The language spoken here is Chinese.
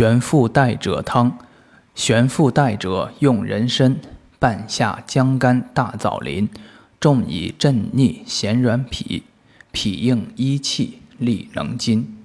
玄附带者汤，玄附带者用人参，半夏、姜干、大枣林，重以镇逆咸软脾，脾应益气，力能筋。